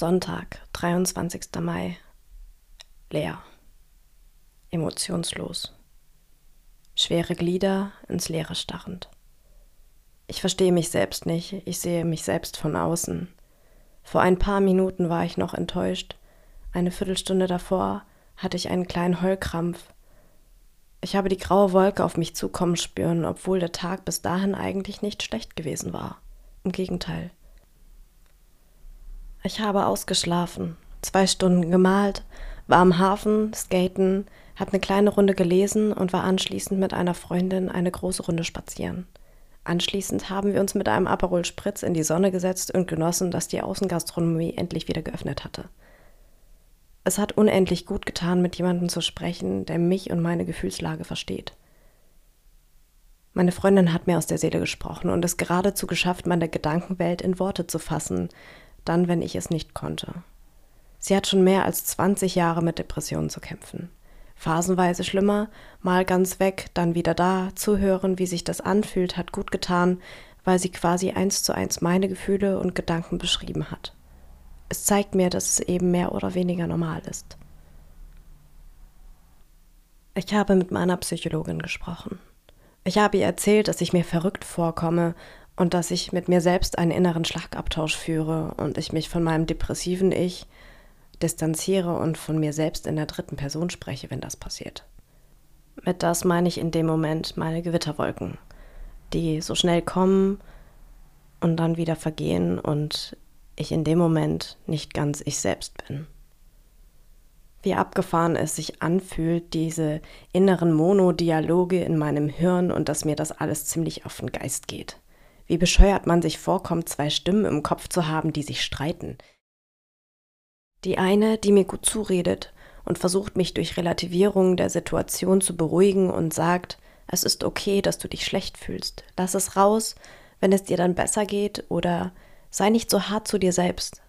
Sonntag, 23. Mai. Leer. Emotionslos. Schwere Glieder ins Leere starrend. Ich verstehe mich selbst nicht, ich sehe mich selbst von außen. Vor ein paar Minuten war ich noch enttäuscht, eine Viertelstunde davor hatte ich einen kleinen Heulkrampf. Ich habe die graue Wolke auf mich zukommen spüren, obwohl der Tag bis dahin eigentlich nicht schlecht gewesen war. Im Gegenteil. Ich habe ausgeschlafen, zwei Stunden gemalt, war am Hafen, skaten, hat eine kleine Runde gelesen und war anschließend mit einer Freundin eine große Runde spazieren. Anschließend haben wir uns mit einem Aperol Spritz in die Sonne gesetzt und genossen, dass die Außengastronomie endlich wieder geöffnet hatte. Es hat unendlich gut getan, mit jemandem zu sprechen, der mich und meine Gefühlslage versteht. Meine Freundin hat mir aus der Seele gesprochen und es geradezu geschafft, meine Gedankenwelt in Worte zu fassen, dann, wenn ich es nicht konnte. Sie hat schon mehr als 20 Jahre mit Depressionen zu kämpfen. Phasenweise schlimmer, mal ganz weg, dann wieder da, zuhören, wie sich das anfühlt, hat gut getan, weil sie quasi eins zu eins meine Gefühle und Gedanken beschrieben hat. Es zeigt mir, dass es eben mehr oder weniger normal ist. Ich habe mit meiner Psychologin gesprochen. Ich habe ihr erzählt, dass ich mir verrückt vorkomme und dass ich mit mir selbst einen inneren Schlagabtausch führe und ich mich von meinem depressiven Ich distanziere und von mir selbst in der dritten Person spreche, wenn das passiert. Mit das meine ich in dem Moment meine Gewitterwolken, die so schnell kommen und dann wieder vergehen und ich in dem Moment nicht ganz ich selbst bin. Wie abgefahren es sich anfühlt, diese inneren Monodialoge in meinem Hirn und dass mir das alles ziemlich auf den Geist geht. Wie bescheuert man sich vorkommt, zwei Stimmen im Kopf zu haben, die sich streiten. Die eine, die mir gut zuredet und versucht mich durch Relativierung der Situation zu beruhigen und sagt, es ist okay, dass du dich schlecht fühlst. Lass es raus, wenn es dir dann besser geht oder sei nicht so hart zu dir selbst.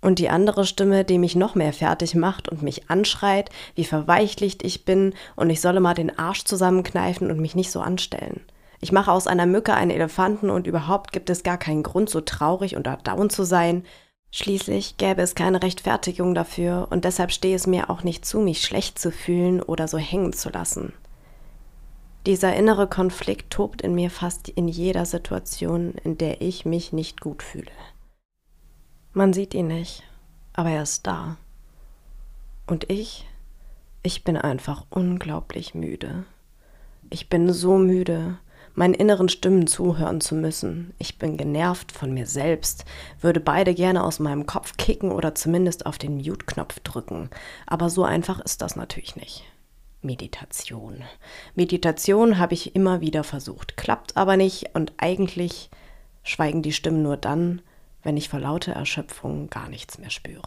Und die andere Stimme, die mich noch mehr fertig macht und mich anschreit, wie verweichlicht ich bin und ich solle mal den Arsch zusammenkneifen und mich nicht so anstellen. Ich mache aus einer Mücke einen Elefanten und überhaupt gibt es gar keinen Grund, so traurig und down zu sein. Schließlich gäbe es keine Rechtfertigung dafür und deshalb stehe es mir auch nicht zu, mich schlecht zu fühlen oder so hängen zu lassen. Dieser innere Konflikt tobt in mir fast in jeder Situation, in der ich mich nicht gut fühle. Man sieht ihn nicht, aber er ist da. Und ich, ich bin einfach unglaublich müde. Ich bin so müde, meinen inneren Stimmen zuhören zu müssen. Ich bin genervt von mir selbst, würde beide gerne aus meinem Kopf kicken oder zumindest auf den Mute-Knopf drücken. Aber so einfach ist das natürlich nicht. Meditation. Meditation habe ich immer wieder versucht, klappt aber nicht und eigentlich schweigen die Stimmen nur dann, wenn ich vor lauter Erschöpfung gar nichts mehr spüre.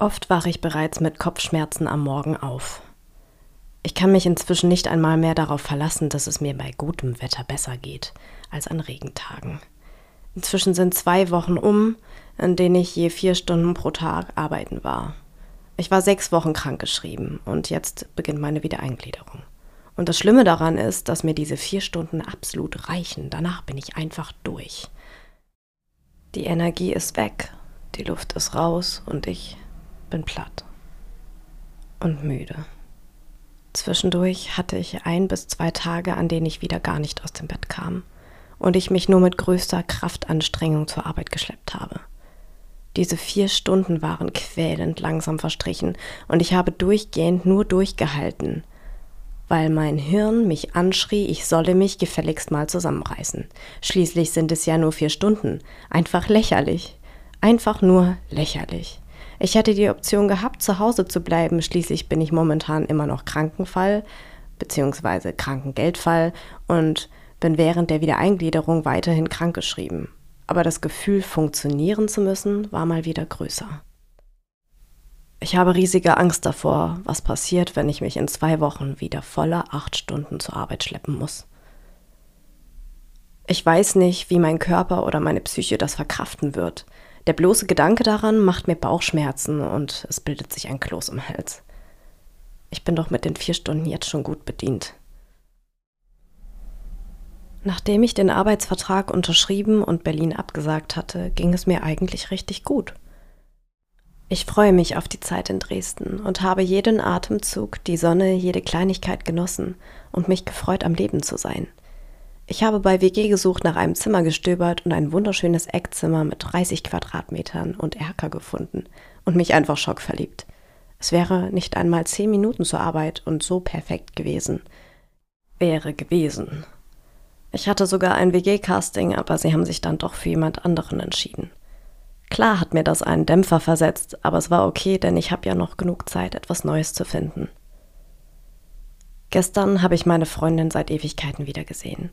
Oft wache ich bereits mit Kopfschmerzen am Morgen auf. Ich kann mich inzwischen nicht einmal mehr darauf verlassen, dass es mir bei gutem Wetter besser geht als an Regentagen. Inzwischen sind zwei Wochen um, in denen ich je vier Stunden pro Tag arbeiten war. Ich war sechs Wochen krankgeschrieben und jetzt beginnt meine Wiedereingliederung. Und das Schlimme daran ist, dass mir diese vier Stunden absolut reichen. Danach bin ich einfach durch. Die Energie ist weg, die Luft ist raus und ich bin platt und müde. Zwischendurch hatte ich ein bis zwei Tage, an denen ich wieder gar nicht aus dem Bett kam und ich mich nur mit größter Kraftanstrengung zur Arbeit geschleppt habe. Diese vier Stunden waren quälend langsam verstrichen und ich habe durchgehend nur durchgehalten, weil mein Hirn mich anschrie, ich solle mich gefälligst mal zusammenreißen. Schließlich sind es ja nur vier Stunden. Einfach lächerlich. Einfach nur lächerlich. Ich hätte die Option gehabt, zu Hause zu bleiben. Schließlich bin ich momentan immer noch Krankenfall bzw. Krankengeldfall und bin während der Wiedereingliederung weiterhin krankgeschrieben. Aber das Gefühl, funktionieren zu müssen, war mal wieder größer. Ich habe riesige Angst davor, was passiert, wenn ich mich in zwei Wochen wieder voller acht Stunden zur Arbeit schleppen muss. Ich weiß nicht, wie mein Körper oder meine Psyche das verkraften wird. Der bloße Gedanke daran macht mir Bauchschmerzen und es bildet sich ein Kloß im Hals. Ich bin doch mit den vier Stunden jetzt schon gut bedient. Nachdem ich den Arbeitsvertrag unterschrieben und Berlin abgesagt hatte, ging es mir eigentlich richtig gut. Ich freue mich auf die Zeit in Dresden und habe jeden Atemzug, die Sonne, jede Kleinigkeit genossen und mich gefreut, am Leben zu sein. Ich habe bei WG gesucht nach einem Zimmer gestöbert und ein wunderschönes Eckzimmer mit 30 Quadratmetern und Erker gefunden und mich einfach schockverliebt. Es wäre nicht einmal zehn Minuten zur Arbeit und so perfekt gewesen. Wäre gewesen. Ich hatte sogar ein WG-Casting, aber sie haben sich dann doch für jemand anderen entschieden. Klar hat mir das einen Dämpfer versetzt, aber es war okay, denn ich habe ja noch genug Zeit, etwas Neues zu finden. Gestern habe ich meine Freundin seit Ewigkeiten wiedergesehen.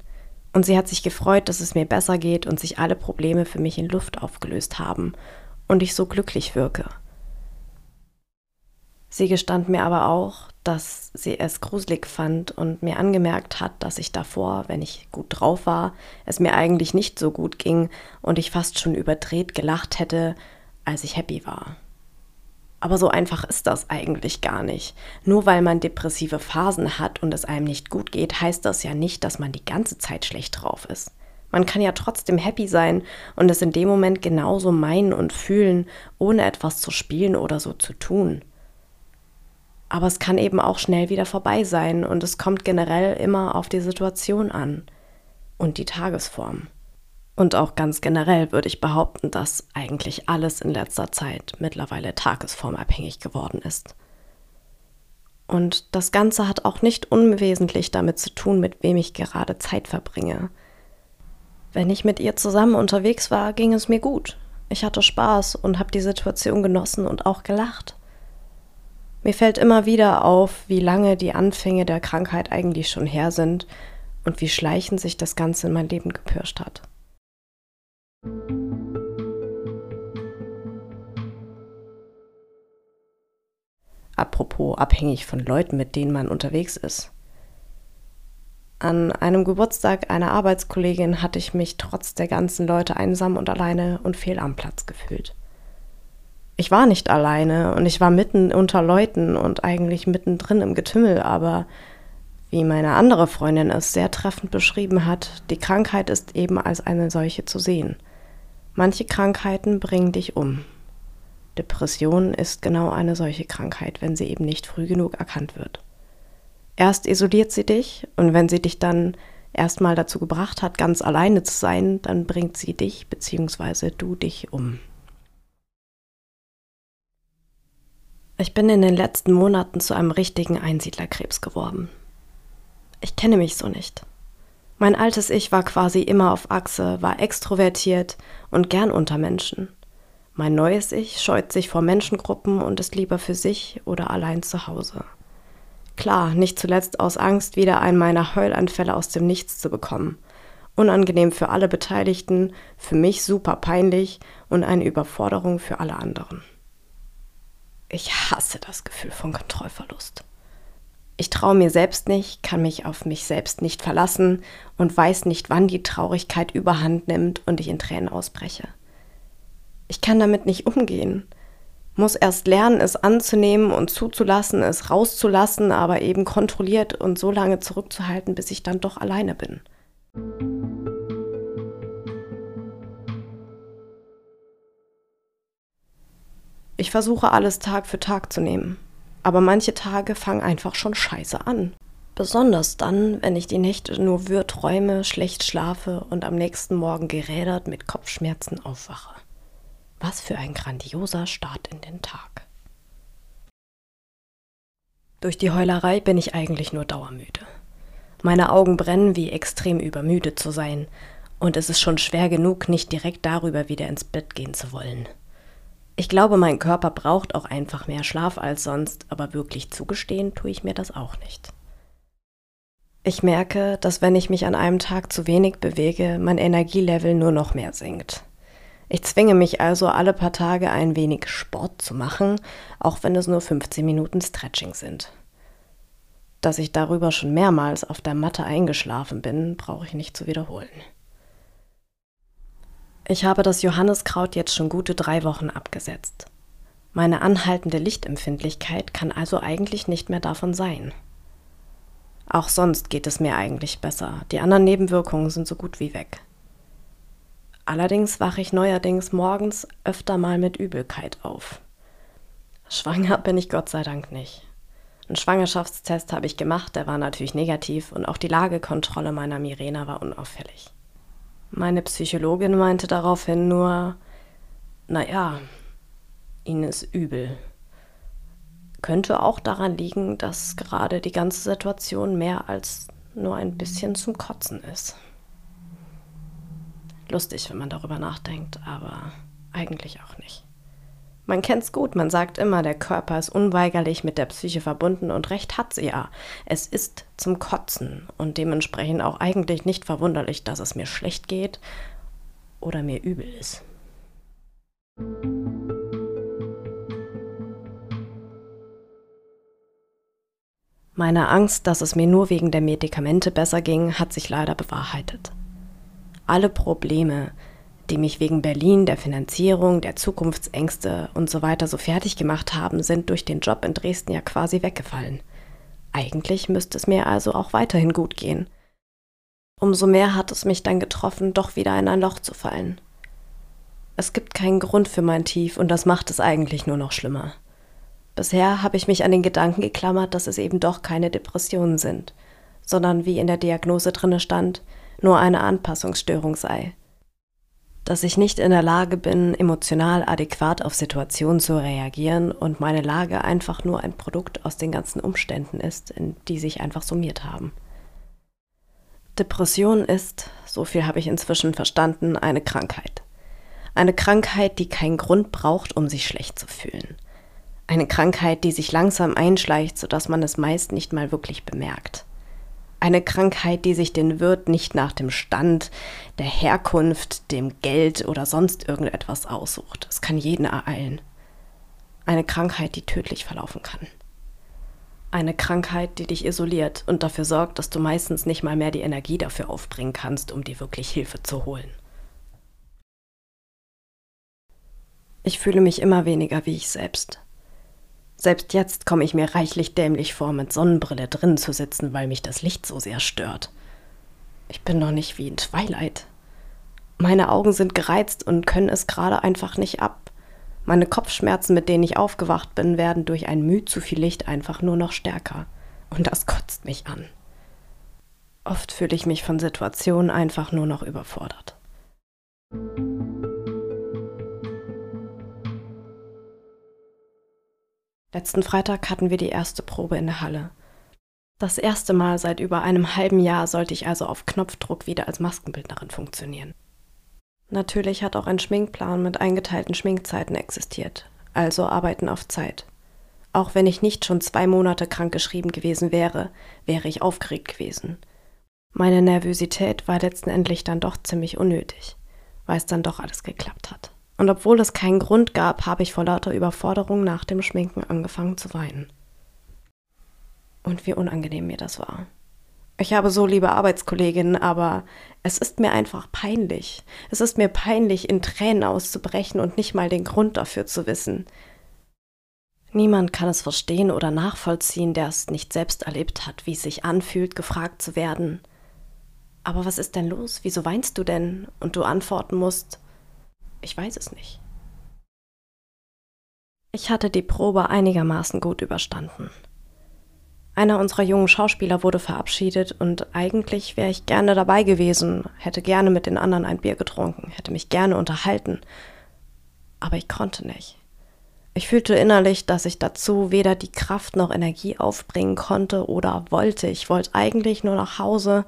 Und sie hat sich gefreut, dass es mir besser geht und sich alle Probleme für mich in Luft aufgelöst haben und ich so glücklich wirke. Sie gestand mir aber auch, dass sie es gruselig fand und mir angemerkt hat, dass ich davor, wenn ich gut drauf war, es mir eigentlich nicht so gut ging und ich fast schon überdreht gelacht hätte, als ich happy war. Aber so einfach ist das eigentlich gar nicht. Nur weil man depressive Phasen hat und es einem nicht gut geht, heißt das ja nicht, dass man die ganze Zeit schlecht drauf ist. Man kann ja trotzdem happy sein und es in dem Moment genauso meinen und fühlen, ohne etwas zu spielen oder so zu tun. Aber es kann eben auch schnell wieder vorbei sein und es kommt generell immer auf die Situation an und die Tagesform. Und auch ganz generell würde ich behaupten, dass eigentlich alles in letzter Zeit mittlerweile tagesformabhängig geworden ist. Und das Ganze hat auch nicht unwesentlich damit zu tun, mit wem ich gerade Zeit verbringe. Wenn ich mit ihr zusammen unterwegs war, ging es mir gut. Ich hatte Spaß und habe die Situation genossen und auch gelacht. Mir fällt immer wieder auf, wie lange die Anfänge der Krankheit eigentlich schon her sind und wie schleichend sich das Ganze in mein Leben gepirscht hat. Apropos abhängig von Leuten, mit denen man unterwegs ist. An einem Geburtstag einer Arbeitskollegin hatte ich mich trotz der ganzen Leute einsam und alleine und fehl am Platz gefühlt ich war nicht alleine und ich war mitten unter Leuten und eigentlich mittendrin im Getümmel, aber wie meine andere Freundin es sehr treffend beschrieben hat, die Krankheit ist eben als eine solche zu sehen. Manche Krankheiten bringen dich um. Depression ist genau eine solche Krankheit, wenn sie eben nicht früh genug erkannt wird. Erst isoliert sie dich und wenn sie dich dann erstmal dazu gebracht hat, ganz alleine zu sein, dann bringt sie dich bzw. du dich um. Ich bin in den letzten Monaten zu einem richtigen Einsiedlerkrebs geworden. Ich kenne mich so nicht. Mein altes Ich war quasi immer auf Achse, war extrovertiert und gern unter Menschen. Mein neues Ich scheut sich vor Menschengruppen und ist lieber für sich oder allein zu Hause. Klar, nicht zuletzt aus Angst, wieder einen meiner Heulanfälle aus dem Nichts zu bekommen. Unangenehm für alle Beteiligten, für mich super peinlich und eine Überforderung für alle anderen. Ich hasse das Gefühl von Kontrollverlust. Ich traue mir selbst nicht, kann mich auf mich selbst nicht verlassen und weiß nicht, wann die Traurigkeit überhand nimmt und ich in Tränen ausbreche. Ich kann damit nicht umgehen, muss erst lernen, es anzunehmen und zuzulassen, es rauszulassen, aber eben kontrolliert und so lange zurückzuhalten, bis ich dann doch alleine bin. Ich versuche alles Tag für Tag zu nehmen. Aber manche Tage fangen einfach schon scheiße an. Besonders dann, wenn ich die Nächte nur wirr träume, schlecht schlafe und am nächsten Morgen gerädert mit Kopfschmerzen aufwache. Was für ein grandioser Start in den Tag. Durch die Heulerei bin ich eigentlich nur dauermüde. Meine Augen brennen, wie extrem übermüdet zu sein, und es ist schon schwer genug, nicht direkt darüber wieder ins Bett gehen zu wollen. Ich glaube, mein Körper braucht auch einfach mehr Schlaf als sonst, aber wirklich zugestehen tue ich mir das auch nicht. Ich merke, dass wenn ich mich an einem Tag zu wenig bewege, mein Energielevel nur noch mehr sinkt. Ich zwinge mich also alle paar Tage ein wenig Sport zu machen, auch wenn es nur 15 Minuten Stretching sind. Dass ich darüber schon mehrmals auf der Matte eingeschlafen bin, brauche ich nicht zu wiederholen. Ich habe das Johanniskraut jetzt schon gute drei Wochen abgesetzt. Meine anhaltende Lichtempfindlichkeit kann also eigentlich nicht mehr davon sein. Auch sonst geht es mir eigentlich besser. Die anderen Nebenwirkungen sind so gut wie weg. Allerdings wache ich neuerdings morgens öfter mal mit Übelkeit auf. Schwanger bin ich Gott sei Dank nicht. Einen Schwangerschaftstest habe ich gemacht, der war natürlich negativ und auch die Lagekontrolle meiner Mirena war unauffällig. Meine Psychologin meinte daraufhin nur, naja, ihnen ist übel. Könnte auch daran liegen, dass gerade die ganze Situation mehr als nur ein bisschen zum Kotzen ist. Lustig, wenn man darüber nachdenkt, aber eigentlich auch nicht. Man kennt's gut, man sagt immer, der Körper ist unweigerlich mit der Psyche verbunden und recht hat sie ja. Es ist zum Kotzen und dementsprechend auch eigentlich nicht verwunderlich, dass es mir schlecht geht oder mir übel ist. Meine Angst, dass es mir nur wegen der Medikamente besser ging, hat sich leider bewahrheitet. Alle Probleme, die mich wegen Berlin, der Finanzierung, der Zukunftsängste und so weiter so fertig gemacht haben, sind durch den Job in Dresden ja quasi weggefallen. Eigentlich müsste es mir also auch weiterhin gut gehen. Umso mehr hat es mich dann getroffen, doch wieder in ein Loch zu fallen. Es gibt keinen Grund für mein Tief und das macht es eigentlich nur noch schlimmer. Bisher habe ich mich an den Gedanken geklammert, dass es eben doch keine Depressionen sind, sondern wie in der Diagnose drinne stand, nur eine Anpassungsstörung sei dass ich nicht in der Lage bin, emotional adäquat auf Situationen zu reagieren und meine Lage einfach nur ein Produkt aus den ganzen Umständen ist, die sich einfach summiert haben. Depression ist, so viel habe ich inzwischen verstanden, eine Krankheit. Eine Krankheit, die keinen Grund braucht, um sich schlecht zu fühlen. Eine Krankheit, die sich langsam einschleicht, sodass man es meist nicht mal wirklich bemerkt. Eine Krankheit, die sich den Wirt nicht nach dem Stand, der Herkunft, dem Geld oder sonst irgendetwas aussucht. Es kann jeden ereilen. Eine Krankheit, die tödlich verlaufen kann. Eine Krankheit, die dich isoliert und dafür sorgt, dass du meistens nicht mal mehr die Energie dafür aufbringen kannst, um dir wirklich Hilfe zu holen. Ich fühle mich immer weniger wie ich selbst. Selbst jetzt komme ich mir reichlich dämlich vor, mit Sonnenbrille drin zu sitzen, weil mich das Licht so sehr stört. Ich bin doch nicht wie in Twilight. Meine Augen sind gereizt und können es gerade einfach nicht ab. Meine Kopfschmerzen, mit denen ich aufgewacht bin, werden durch ein Mühe zu viel Licht einfach nur noch stärker. Und das kotzt mich an. Oft fühle ich mich von Situationen einfach nur noch überfordert. Letzten Freitag hatten wir die erste Probe in der Halle. Das erste Mal seit über einem halben Jahr sollte ich also auf Knopfdruck wieder als Maskenbildnerin funktionieren. Natürlich hat auch ein Schminkplan mit eingeteilten Schminkzeiten existiert, also Arbeiten auf Zeit. Auch wenn ich nicht schon zwei Monate krankgeschrieben gewesen wäre, wäre ich aufgeregt gewesen. Meine Nervosität war letztendlich dann doch ziemlich unnötig, weil es dann doch alles geklappt hat. Und obwohl es keinen Grund gab, habe ich vor lauter Überforderung nach dem Schminken angefangen zu weinen. Und wie unangenehm mir das war. Ich habe so liebe Arbeitskolleginnen, aber es ist mir einfach peinlich. Es ist mir peinlich, in Tränen auszubrechen und nicht mal den Grund dafür zu wissen. Niemand kann es verstehen oder nachvollziehen, der es nicht selbst erlebt hat, wie es sich anfühlt, gefragt zu werden. Aber was ist denn los? Wieso weinst du denn? Und du antworten musst, ich weiß es nicht. Ich hatte die Probe einigermaßen gut überstanden. Einer unserer jungen Schauspieler wurde verabschiedet und eigentlich wäre ich gerne dabei gewesen, hätte gerne mit den anderen ein Bier getrunken, hätte mich gerne unterhalten. Aber ich konnte nicht. Ich fühlte innerlich, dass ich dazu weder die Kraft noch Energie aufbringen konnte oder wollte. Ich wollte eigentlich nur nach Hause,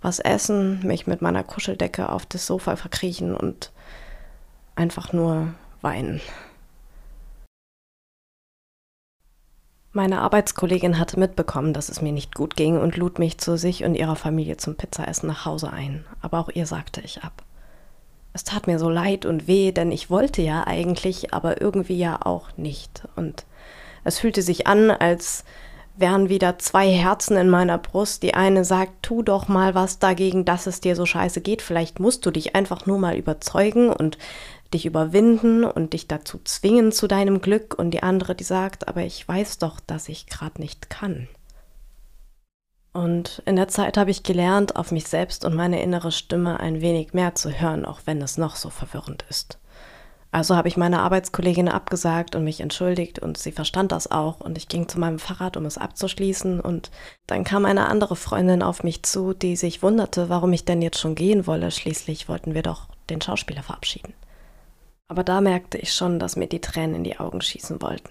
was essen, mich mit meiner Kuscheldecke auf das Sofa verkriechen und einfach nur weinen. Meine Arbeitskollegin hatte mitbekommen, dass es mir nicht gut ging und lud mich zu sich und ihrer Familie zum Pizzaessen nach Hause ein, aber auch ihr sagte ich ab. Es tat mir so leid und weh, denn ich wollte ja eigentlich, aber irgendwie ja auch nicht. Und es fühlte sich an, als wären wieder zwei Herzen in meiner Brust. Die eine sagt, tu doch mal was dagegen, dass es dir so scheiße geht. Vielleicht musst du dich einfach nur mal überzeugen und dich überwinden und dich dazu zwingen zu deinem Glück und die andere, die sagt, aber ich weiß doch, dass ich gerade nicht kann. Und in der Zeit habe ich gelernt, auf mich selbst und meine innere Stimme ein wenig mehr zu hören, auch wenn es noch so verwirrend ist. Also habe ich meine Arbeitskollegin abgesagt und mich entschuldigt und sie verstand das auch und ich ging zu meinem Fahrrad, um es abzuschließen und dann kam eine andere Freundin auf mich zu, die sich wunderte, warum ich denn jetzt schon gehen wolle. Schließlich wollten wir doch den Schauspieler verabschieden. Aber da merkte ich schon, dass mir die Tränen in die Augen schießen wollten.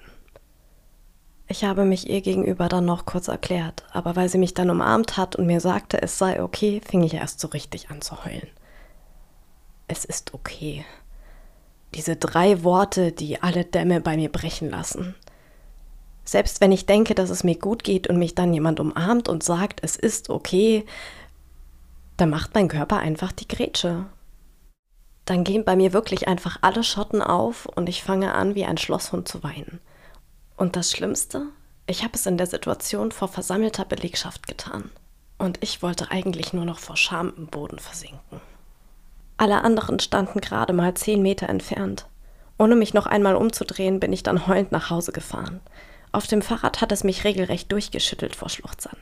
Ich habe mich ihr gegenüber dann noch kurz erklärt, aber weil sie mich dann umarmt hat und mir sagte, es sei okay, fing ich erst so richtig an zu heulen. Es ist okay. Diese drei Worte, die alle Dämme bei mir brechen lassen. Selbst wenn ich denke, dass es mir gut geht und mich dann jemand umarmt und sagt, es ist okay, dann macht mein Körper einfach die Grätsche. Dann gehen bei mir wirklich einfach alle Schotten auf und ich fange an, wie ein Schlosshund zu weinen. Und das Schlimmste, ich habe es in der Situation vor versammelter Belegschaft getan. Und ich wollte eigentlich nur noch vor Scham im Boden versinken. Alle anderen standen gerade mal zehn Meter entfernt. Ohne mich noch einmal umzudrehen, bin ich dann heulend nach Hause gefahren. Auf dem Fahrrad hat es mich regelrecht durchgeschüttelt vor Schluchzern.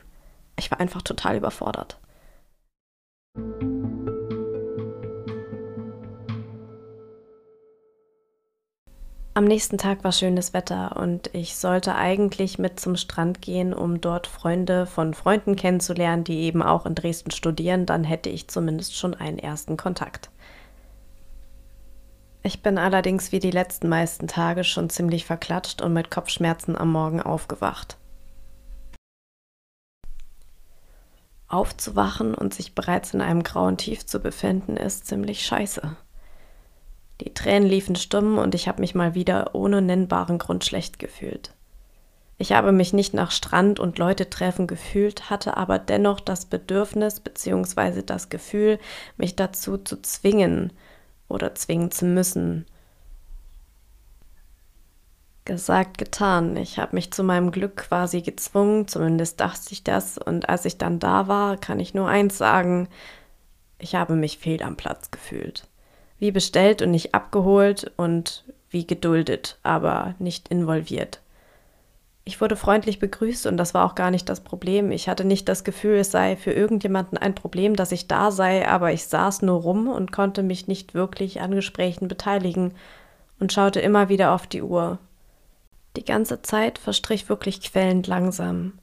Ich war einfach total überfordert. Am nächsten Tag war schönes Wetter und ich sollte eigentlich mit zum Strand gehen, um dort Freunde von Freunden kennenzulernen, die eben auch in Dresden studieren. Dann hätte ich zumindest schon einen ersten Kontakt. Ich bin allerdings wie die letzten meisten Tage schon ziemlich verklatscht und mit Kopfschmerzen am Morgen aufgewacht. Aufzuwachen und sich bereits in einem grauen Tief zu befinden, ist ziemlich scheiße. Die Tränen liefen stumm und ich habe mich mal wieder ohne nennbaren Grund schlecht gefühlt. Ich habe mich nicht nach Strand und Leute treffen gefühlt, hatte aber dennoch das Bedürfnis bzw. das Gefühl, mich dazu zu zwingen oder zwingen zu müssen. Gesagt, getan. Ich habe mich zu meinem Glück quasi gezwungen, zumindest dachte ich das, und als ich dann da war, kann ich nur eins sagen, ich habe mich fehl am Platz gefühlt wie bestellt und nicht abgeholt und wie geduldet, aber nicht involviert. Ich wurde freundlich begrüßt und das war auch gar nicht das Problem. Ich hatte nicht das Gefühl, es sei für irgendjemanden ein Problem, dass ich da sei, aber ich saß nur rum und konnte mich nicht wirklich an Gesprächen beteiligen und schaute immer wieder auf die Uhr. Die ganze Zeit verstrich wirklich quälend langsam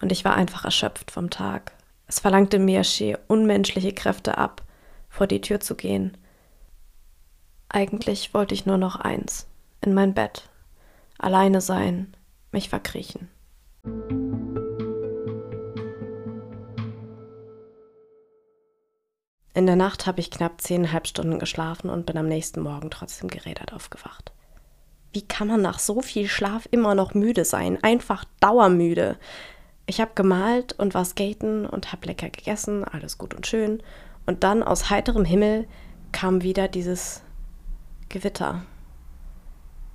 und ich war einfach erschöpft vom Tag. Es verlangte mir schier unmenschliche Kräfte ab, vor die Tür zu gehen eigentlich wollte ich nur noch eins, in mein Bett, alleine sein, mich verkriechen. In der Nacht habe ich knapp zehneinhalb Stunden geschlafen und bin am nächsten Morgen trotzdem gerädert aufgewacht. Wie kann man nach so viel Schlaf immer noch müde sein? Einfach dauermüde. Ich habe gemalt und war skaten und habe lecker gegessen, alles gut und schön. Und dann aus heiterem Himmel kam wieder dieses Gewitter.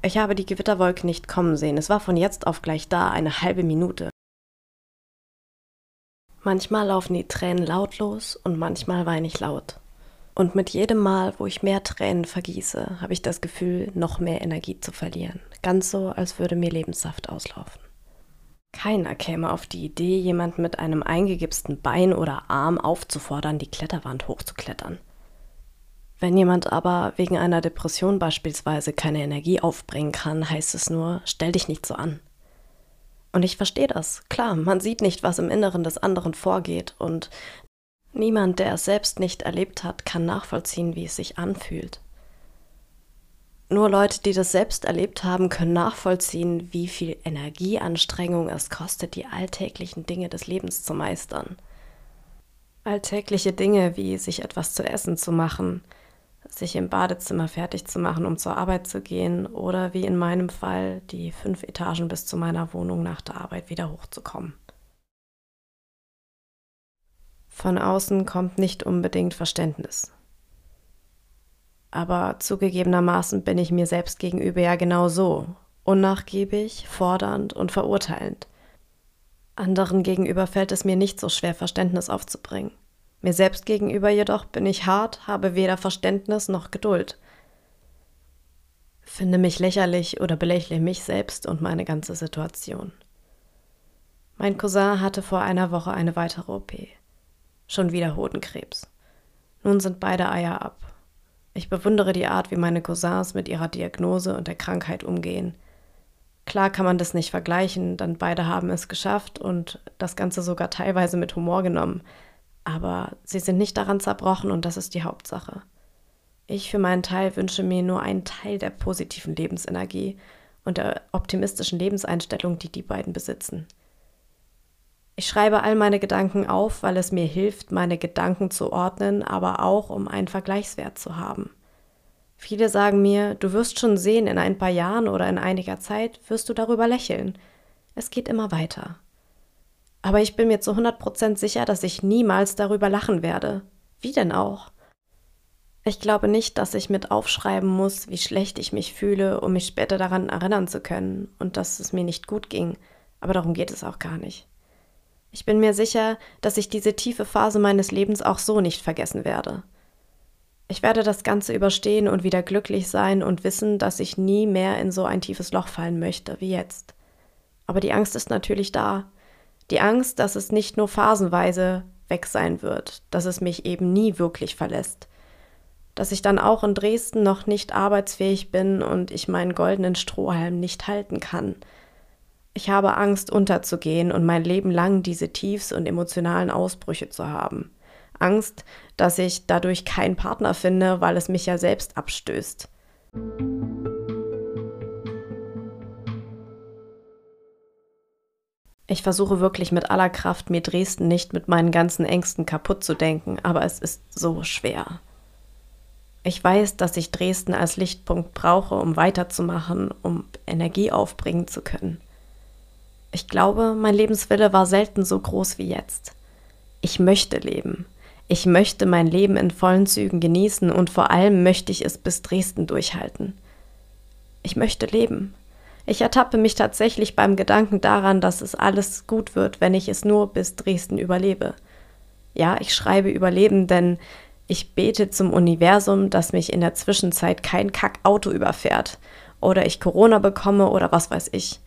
Ich habe die Gewitterwolke nicht kommen sehen. Es war von jetzt auf gleich da, eine halbe Minute. Manchmal laufen die Tränen lautlos und manchmal weine ich laut. Und mit jedem Mal, wo ich mehr Tränen vergieße, habe ich das Gefühl, noch mehr Energie zu verlieren. Ganz so, als würde mir Lebenssaft auslaufen. Keiner käme auf die Idee, jemanden mit einem eingegipsten Bein oder Arm aufzufordern, die Kletterwand hochzuklettern. Wenn jemand aber wegen einer Depression beispielsweise keine Energie aufbringen kann, heißt es nur, stell dich nicht so an. Und ich verstehe das. Klar, man sieht nicht, was im Inneren des anderen vorgeht und niemand, der es selbst nicht erlebt hat, kann nachvollziehen, wie es sich anfühlt. Nur Leute, die das selbst erlebt haben, können nachvollziehen, wie viel Energieanstrengung es kostet, die alltäglichen Dinge des Lebens zu meistern. Alltägliche Dinge wie sich etwas zu essen zu machen, sich im Badezimmer fertig zu machen, um zur Arbeit zu gehen oder wie in meinem Fall die fünf Etagen bis zu meiner Wohnung nach der Arbeit wieder hochzukommen. Von außen kommt nicht unbedingt Verständnis. Aber zugegebenermaßen bin ich mir selbst gegenüber ja genau so, unnachgiebig, fordernd und verurteilend. Anderen gegenüber fällt es mir nicht so schwer, Verständnis aufzubringen. Mir selbst gegenüber jedoch bin ich hart, habe weder Verständnis noch Geduld. Finde mich lächerlich oder belächle mich selbst und meine ganze Situation. Mein Cousin hatte vor einer Woche eine weitere OP. Schon wieder Hodenkrebs. Nun sind beide Eier ab. Ich bewundere die Art, wie meine Cousins mit ihrer Diagnose und der Krankheit umgehen. Klar kann man das nicht vergleichen, denn beide haben es geschafft und das Ganze sogar teilweise mit Humor genommen. Aber sie sind nicht daran zerbrochen und das ist die Hauptsache. Ich für meinen Teil wünsche mir nur einen Teil der positiven Lebensenergie und der optimistischen Lebenseinstellung, die die beiden besitzen. Ich schreibe all meine Gedanken auf, weil es mir hilft, meine Gedanken zu ordnen, aber auch um einen Vergleichswert zu haben. Viele sagen mir, du wirst schon sehen, in ein paar Jahren oder in einiger Zeit wirst du darüber lächeln. Es geht immer weiter. Aber ich bin mir zu 100% sicher, dass ich niemals darüber lachen werde. Wie denn auch? Ich glaube nicht, dass ich mit aufschreiben muss, wie schlecht ich mich fühle, um mich später daran erinnern zu können und dass es mir nicht gut ging. Aber darum geht es auch gar nicht. Ich bin mir sicher, dass ich diese tiefe Phase meines Lebens auch so nicht vergessen werde. Ich werde das Ganze überstehen und wieder glücklich sein und wissen, dass ich nie mehr in so ein tiefes Loch fallen möchte wie jetzt. Aber die Angst ist natürlich da. Die Angst, dass es nicht nur phasenweise weg sein wird, dass es mich eben nie wirklich verlässt. Dass ich dann auch in Dresden noch nicht arbeitsfähig bin und ich meinen goldenen Strohhalm nicht halten kann – ich habe Angst, unterzugehen und mein Leben lang diese Tiefs und emotionalen Ausbrüche zu haben. Angst, dass ich dadurch keinen Partner finde, weil es mich ja selbst abstößt. Ich versuche wirklich mit aller Kraft, mir Dresden nicht mit meinen ganzen Ängsten kaputt zu denken, aber es ist so schwer. Ich weiß, dass ich Dresden als Lichtpunkt brauche, um weiterzumachen, um Energie aufbringen zu können. Ich glaube, mein Lebenswille war selten so groß wie jetzt. Ich möchte leben. Ich möchte mein Leben in vollen Zügen genießen und vor allem möchte ich es bis Dresden durchhalten. Ich möchte leben. Ich ertappe mich tatsächlich beim Gedanken daran, dass es alles gut wird, wenn ich es nur bis Dresden überlebe. Ja, ich schreibe Überleben, denn ich bete zum Universum, dass mich in der Zwischenzeit kein Kackauto überfährt oder ich Corona bekomme oder was weiß ich.